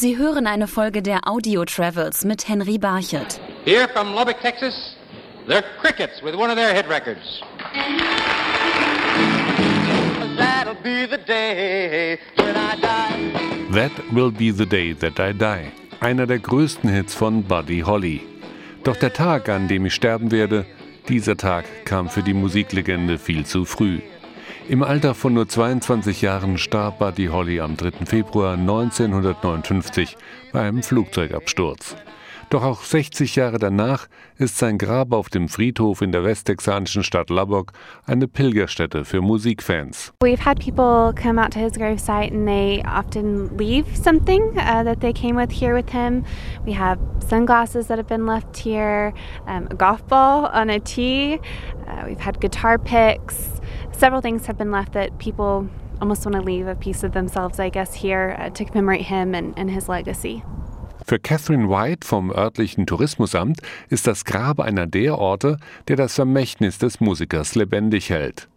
Sie hören eine Folge der Audio Travels mit Henry Barchet. Here from Lubbock, Texas, they're Crickets with one of their hit records. That'll be the day when I die. That Will Be the Day That I Die. Einer der größten Hits von Buddy Holly. Doch der Tag, an dem ich sterben werde, dieser Tag kam für die Musiklegende viel zu früh. Im Alter von nur 22 Jahren starb Buddy Holly am 3. Februar 1959 bei einem Flugzeugabsturz. Doch auch 60 Jahre danach ist sein Grab auf dem Friedhof in der westtexanischen Stadt Lubbock eine Pilgerstätte für Musikfans. We've had people come out to his gravesite and they often leave something uh, that they came with here with him. We have sunglasses that have been left here, um, a golf ball on a tee. Uh, we've had guitar picks. Several things have been left that people almost want to leave a piece of themselves, I guess, here uh, to commemorate him and, and his legacy. Für Catherine White vom örtlichen Tourismusamt ist das Grab einer der Orte, der das Vermächtnis des Musikers lebendig hält.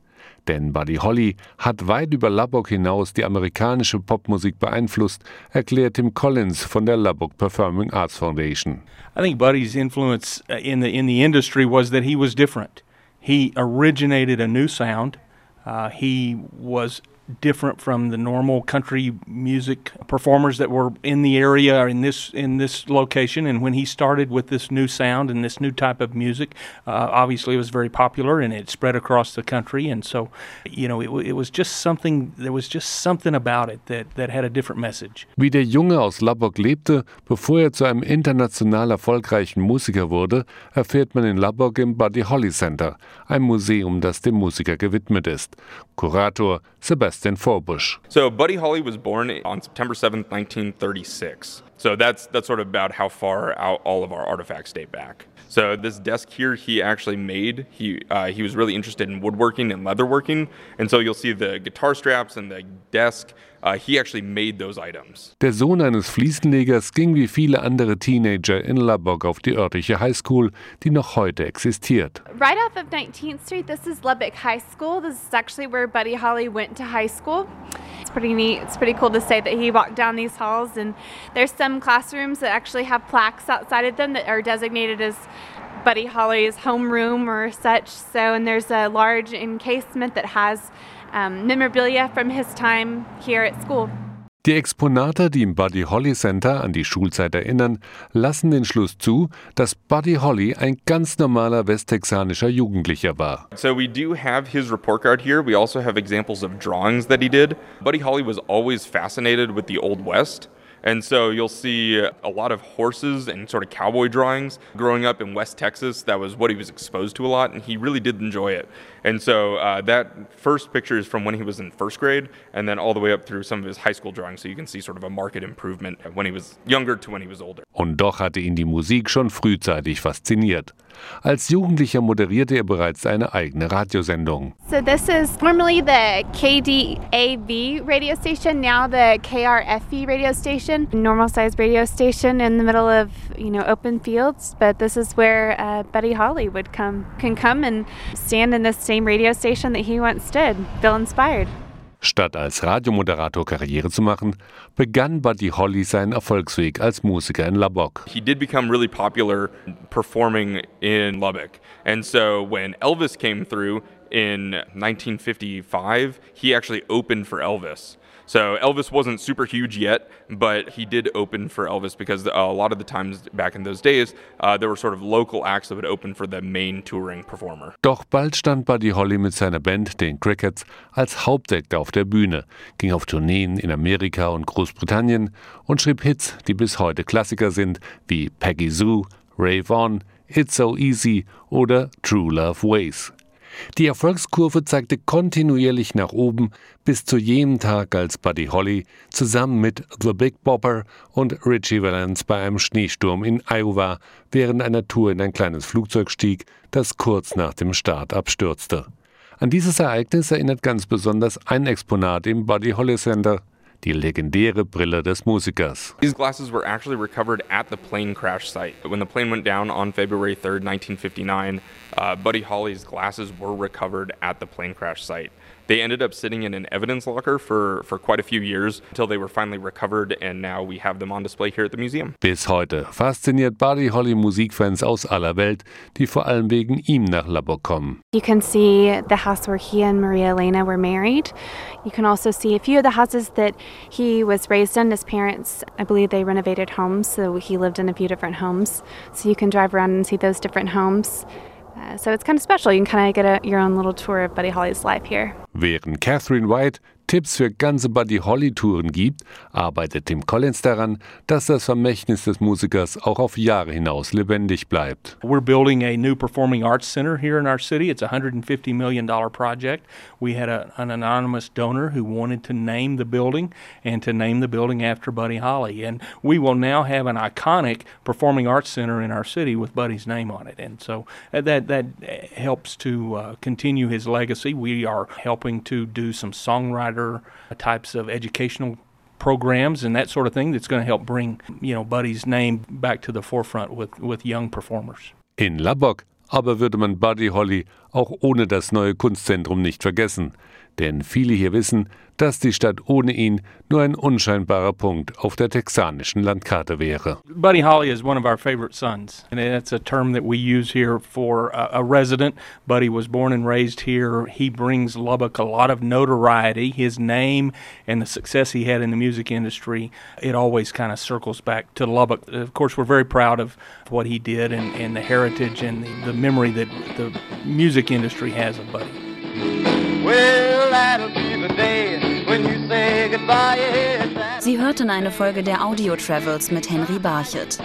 Denn Buddy Holly hat weit über Lubbock hinaus die amerikanische Popmusik beeinflusst, erklärt Tim Collins von der Lubbock Performing Arts Foundation. I think Buddy's influence uh, in the in the industry was that he was different. He originated a new sound. Uh, he was different from the normal country music performers that were in the area in this in this location. And when he started with this new sound and this new type of music uh, obviously it was very popular and it spread across the country. And so you know it, it was just something there was just something about it that that had a different message. Wie der Junge aus Lubbock lebte, bevor er zu einem international erfolgreichen Musiker wurde, erfährt man in Lubbock im Buddy Holly Center, ein Museum, das dem Musiker gewidmet ist. Kurator Sebastian So Buddy Holly was born on September 7, 1936. So that's that's sort of about how far out all of our artifacts date back. So this desk here, he actually made. He uh, he was really interested in woodworking and leatherworking, and so you'll see the guitar straps and the desk. Uh, he actually made those items. Der Sohn eines Fliesenlegers ging wie viele andere Teenager in Lubbock auf die örtliche Highschool, die noch heute existiert. Right off of 19th Street, this is Lubbock High School. This is actually where Buddy Holly went to high school. Pretty neat. It's pretty cool to say that he walked down these halls, and there's some classrooms that actually have plaques outside of them that are designated as Buddy Holly's homeroom or such. So, and there's a large encasement that has um, memorabilia from his time here at school. Die Exponate, die im Buddy Holly Center an die Schulzeit erinnern, lassen den Schluss zu, dass Buddy Holly ein ganz normaler westtexanischer Jugendlicher war. So we do have his report card here. We also have examples of drawings that he did. Buddy Holly was always fascinated with the Old West. And so you'll see a lot of horses and sort of cowboy drawings. Growing up in West Texas, that was what he was exposed to a lot, and he really did enjoy it. And so uh, that first picture is from when he was in first grade, and then all the way up through some of his high school drawings. So you can see sort of a marked improvement when he was younger to when he was older. Und doch hatte ihn die Musik schon frühzeitig fasziniert. Als Jugendlicher moderierte er bereits eine eigene Radiosendung. So this is formerly the KDAV radio station, now the KRFE radio station, normal sized radio station in the middle of you know open fields. But this is where uh, Buddy Holly would come, can come and stand in this same radio station that he once did. Feel inspired. Statt als Radiomoderator Karriere zu machen, begann Buddy Holly seinen Erfolgsweg als Musiker in Lubbock. He did become really popular performing in Lubbock. And so when Elvis came through in 1955, he actually opened for Elvis. So Elvis wasn't super huge yet, but he did open for Elvis because a lot of the times back in those days, uh, there were sort of local acts that would open for the main touring performer. Doch bald stand Buddy Holly mit seiner Band, den Crickets, als Hauptact auf der Bühne, ging auf Tourneen in Amerika und Großbritannien und schrieb Hits, die bis heute Klassiker sind, wie Peggy Sue, Rave On, It's So Easy oder True Love Ways. Die Erfolgskurve zeigte kontinuierlich nach oben bis zu jenem Tag, als Buddy Holly zusammen mit The Big Bopper und Richie Valens bei einem Schneesturm in Iowa während einer Tour in ein kleines Flugzeug stieg, das kurz nach dem Start abstürzte. An dieses Ereignis erinnert ganz besonders ein Exponat im Buddy Holly Center, die legendäre Brille des Musikers. These glasses were actually recovered at the plane crash site. When the plane went down on February 3rd, 1959, uh, Buddy Holly's glasses were recovered at the plane crash site. They ended up sitting in an evidence locker for, for quite a few years until they were finally recovered, and now we have them on display here at the museum. Bis heute fasziniert Buddy Holly Musikfans aus aller Welt, die vor allem wegen ihm nach Lubbock kommen. You can see the house where he and Maria Elena were married. You can also see a few of the houses that he was raised in. His parents, I believe, they renovated homes, so he lived in a few different homes. So you can drive around and see those different homes. Uh, so it's kind of special. You can kind of get a, your own little tour of Buddy Holly's life here. Während Catherine White Tipps für ganze Buddy Holly Touren gibt, arbeitet Tim Collins daran, dass das Vermächtnis des Musikers auch auf Jahre hinaus lebendig bleibt. We're building a new performing arts center here in our city. It's a $150 million project. We had a, an anonymous donor who wanted to name the building and to name the building after Buddy Holly. And we will now have an iconic performing arts center in our city with Buddy's name on it. And so uh, that, that helps to uh, continue his legacy. We are helping to do some songwriting Uh, types of educational programs and that sort of thing that's going to help bring, you know, Buddy's name back to the forefront with, with young performers. In Lubbock aber würde man Buddy Holly auch ohne das neue Kunstzentrum nicht vergessen, denn viele hier wissen, dass die Stadt ohne ihn nur ein unscheinbarer Punkt auf der texanischen Landkarte wäre. Buddy Holly is one of our favorite sons, and that's a term that we use here for a, resident. Buddy was born and raised here. He brings Lubbock a lot of notoriety. His name and the success he had in the music industry, it always kind of circles back to Lubbock. Of course, we're very proud of what he did and, and the heritage and the, the memory that the music industry has of Buddy. Well, that'll be the day when you say goodbye. Yes, that Sie hörten eine Folge der Audio Travels mit Henry Barchet.